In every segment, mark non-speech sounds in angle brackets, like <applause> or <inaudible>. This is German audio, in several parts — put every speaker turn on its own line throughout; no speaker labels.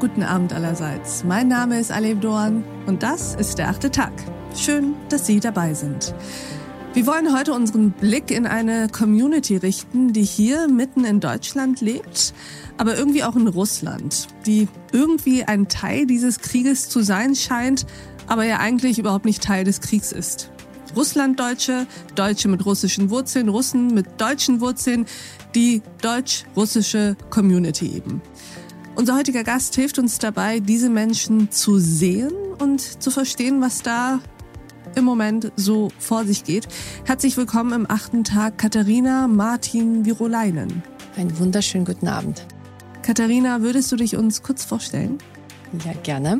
guten Abend allerseits. Mein Name ist Alev Doan und das ist der achte Tag. Schön, dass Sie dabei sind. Wir wollen heute unseren Blick in eine Community richten, die hier mitten in Deutschland lebt, aber irgendwie auch in Russland, die irgendwie ein Teil dieses Krieges zu sein scheint, aber ja eigentlich überhaupt nicht Teil des Kriegs ist. Russlanddeutsche, Deutsche mit russischen Wurzeln, Russen mit deutschen Wurzeln, die deutsch-russische Community eben. Unser heutiger Gast hilft uns dabei, diese Menschen zu sehen und zu verstehen, was da im Moment so vor sich geht. Herzlich willkommen im achten Tag Katharina Martin Virolainen.
Einen wunderschönen guten Abend.
Katharina, würdest du dich uns kurz vorstellen?
Ja, gerne.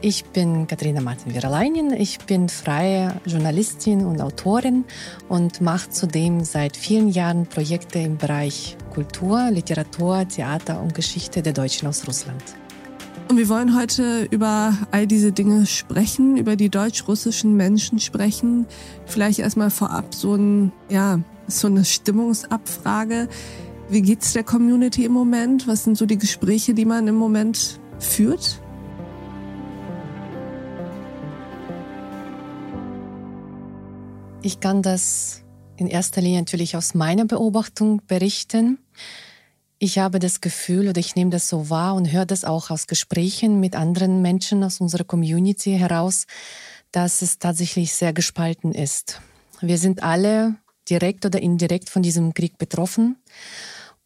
Ich bin Katharina Martin-Viralainen. Ich bin freie Journalistin und Autorin und mache zudem seit vielen Jahren Projekte im Bereich Kultur, Literatur, Theater und Geschichte der Deutschen aus Russland.
Und wir wollen heute über all diese Dinge sprechen, über die deutsch-russischen Menschen sprechen. Vielleicht erstmal vorab so ein, ja, so eine Stimmungsabfrage. Wie geht's der Community im Moment? Was sind so die Gespräche, die man im Moment führt?
Ich kann das in erster Linie natürlich aus meiner Beobachtung berichten. Ich habe das Gefühl oder ich nehme das so wahr und höre das auch aus Gesprächen mit anderen Menschen aus unserer Community heraus, dass es tatsächlich sehr gespalten ist. Wir sind alle direkt oder indirekt von diesem Krieg betroffen.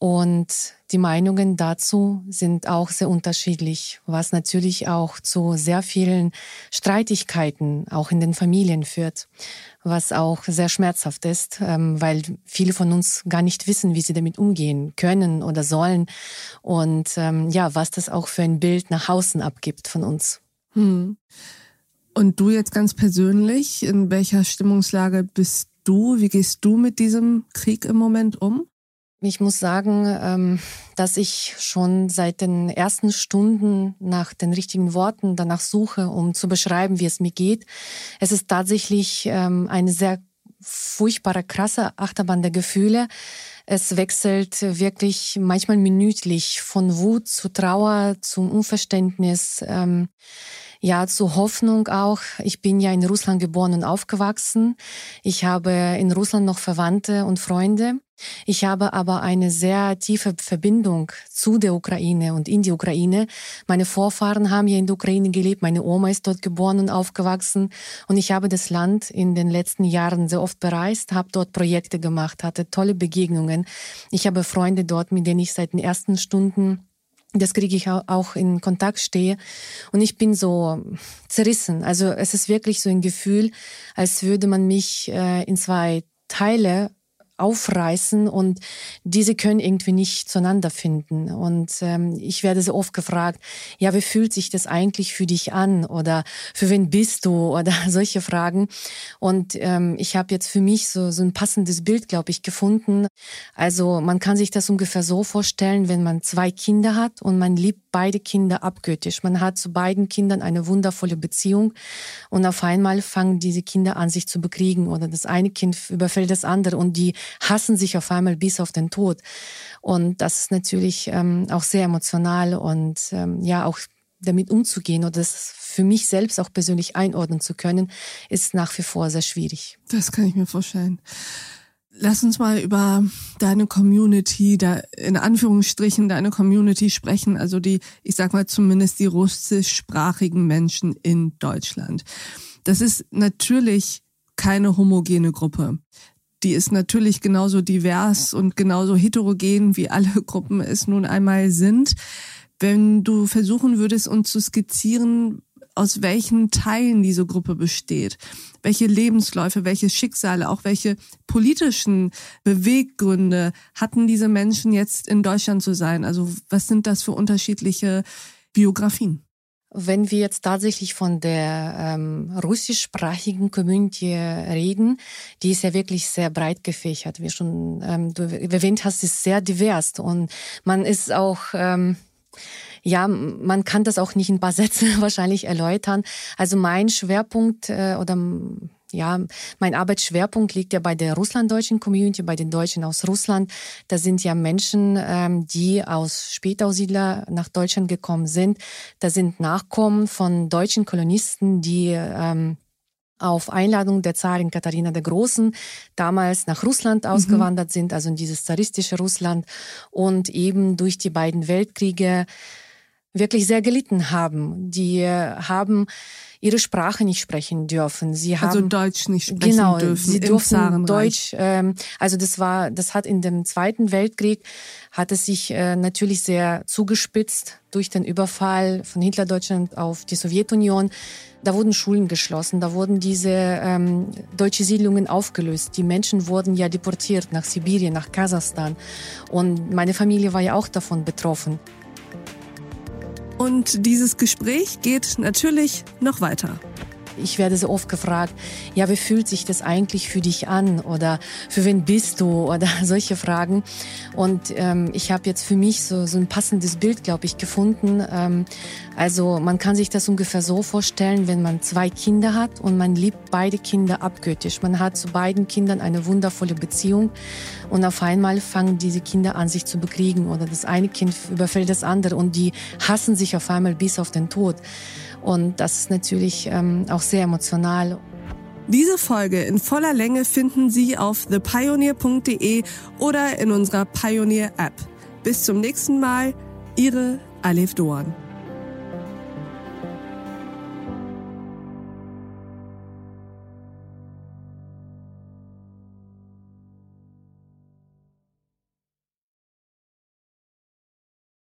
Und die Meinungen dazu sind auch sehr unterschiedlich, was natürlich auch zu sehr vielen Streitigkeiten auch in den Familien führt, was auch sehr schmerzhaft ist, ähm, weil viele von uns gar nicht wissen, wie sie damit umgehen können oder sollen und ähm, ja, was das auch für ein Bild nach außen abgibt von uns. Hm.
Und du jetzt ganz persönlich, in welcher Stimmungslage bist du? Wie gehst du mit diesem Krieg im Moment um?
Ich muss sagen, ähm, dass ich schon seit den ersten Stunden nach den richtigen Worten danach suche, um zu beschreiben, wie es mir geht. Es ist tatsächlich ähm, eine sehr furchtbare, krasse Achterbahn der Gefühle. Es wechselt wirklich manchmal minütlich von Wut zu Trauer, zum Unverständnis. Ja, zur Hoffnung auch. Ich bin ja in Russland geboren und aufgewachsen. Ich habe in Russland noch Verwandte und Freunde. Ich habe aber eine sehr tiefe Verbindung zu der Ukraine und in die Ukraine. Meine Vorfahren haben ja in der Ukraine gelebt. Meine Oma ist dort geboren und aufgewachsen. Und ich habe das Land in den letzten Jahren sehr oft bereist, habe dort Projekte gemacht, hatte tolle Begegnungen. Ich habe Freunde dort, mit denen ich seit den ersten Stunden das kriege ich auch in Kontakt stehe. Und ich bin so zerrissen. Also es ist wirklich so ein Gefühl, als würde man mich äh, in zwei Teile aufreißen und diese können irgendwie nicht zueinander finden. Und ähm, ich werde so oft gefragt, ja, wie fühlt sich das eigentlich für dich an oder für wen bist du <laughs> oder solche Fragen. Und ähm, ich habe jetzt für mich so, so ein passendes Bild, glaube ich, gefunden. Also man kann sich das ungefähr so vorstellen, wenn man zwei Kinder hat und man liebt beide Kinder abgöttisch. Man hat zu beiden Kindern eine wundervolle Beziehung und auf einmal fangen diese Kinder an, sich zu bekriegen oder das eine Kind überfällt das andere und die hassen sich auf einmal bis auf den Tod. Und das ist natürlich ähm, auch sehr emotional und ähm, ja auch damit umzugehen oder das für mich selbst auch persönlich einordnen zu können, ist nach wie vor sehr schwierig.
Das kann ich mir vorstellen. Lass uns mal über deine Community, da in Anführungsstrichen deine Community sprechen, also die, ich sag mal zumindest die russischsprachigen Menschen in Deutschland. Das ist natürlich keine homogene Gruppe die ist natürlich genauso divers und genauso heterogen, wie alle <laughs> Gruppen es nun einmal sind. Wenn du versuchen würdest, uns zu skizzieren, aus welchen Teilen diese Gruppe besteht, welche Lebensläufe, welche Schicksale, auch welche politischen Beweggründe hatten diese Menschen jetzt in Deutschland zu sein? Also was sind das für unterschiedliche Biografien?
Wenn wir jetzt tatsächlich von der ähm, russischsprachigen Community reden, die ist ja wirklich sehr breit gefächert. Wie schon ähm, du erwähnt hast, ist sehr divers und man ist auch ähm, ja, man kann das auch nicht in ein paar <laughs> Sätzen wahrscheinlich erläutern. Also mein Schwerpunkt äh, oder ja, mein Arbeitsschwerpunkt liegt ja bei der russlanddeutschen Community, bei den Deutschen aus Russland. Da sind ja Menschen, ähm, die aus Spätaussiedler nach Deutschland gekommen sind. Da sind Nachkommen von deutschen Kolonisten, die ähm, auf Einladung der Zarin Katharina der Großen damals nach Russland mhm. ausgewandert mhm. sind, also in dieses zaristische Russland und eben durch die beiden Weltkriege wirklich sehr gelitten haben. Die haben ihre Sprache nicht sprechen dürfen. Sie
also
haben
also Deutsch nicht sprechen
genau,
dürfen.
Sie durften Deutsch. Ähm, also das war, das hat in dem Zweiten Weltkrieg hat es sich äh, natürlich sehr zugespitzt durch den Überfall von Hitlerdeutschland auf die Sowjetunion. Da wurden Schulen geschlossen, da wurden diese ähm, deutsche Siedlungen aufgelöst. Die Menschen wurden ja deportiert nach Sibirien, nach Kasachstan. Und meine Familie war ja auch davon betroffen.
Und dieses Gespräch geht natürlich noch weiter.
Ich werde so oft gefragt, ja, wie fühlt sich das eigentlich für dich an oder für wen bist du oder <laughs> solche Fragen. Und ähm, ich habe jetzt für mich so, so ein passendes Bild, glaube ich, gefunden. Ähm, also man kann sich das ungefähr so vorstellen, wenn man zwei Kinder hat und man liebt beide Kinder abgöttisch. Man hat zu beiden Kindern eine wundervolle Beziehung und auf einmal fangen diese Kinder an, sich zu bekriegen oder das eine Kind überfällt das andere und die hassen sich auf einmal bis auf den Tod. Und das ist natürlich ähm, auch sehr emotional.
Diese Folge in voller Länge finden Sie auf thepioneer.de oder in unserer Pioneer App. Bis zum nächsten Mal, Ihre Alef Doan.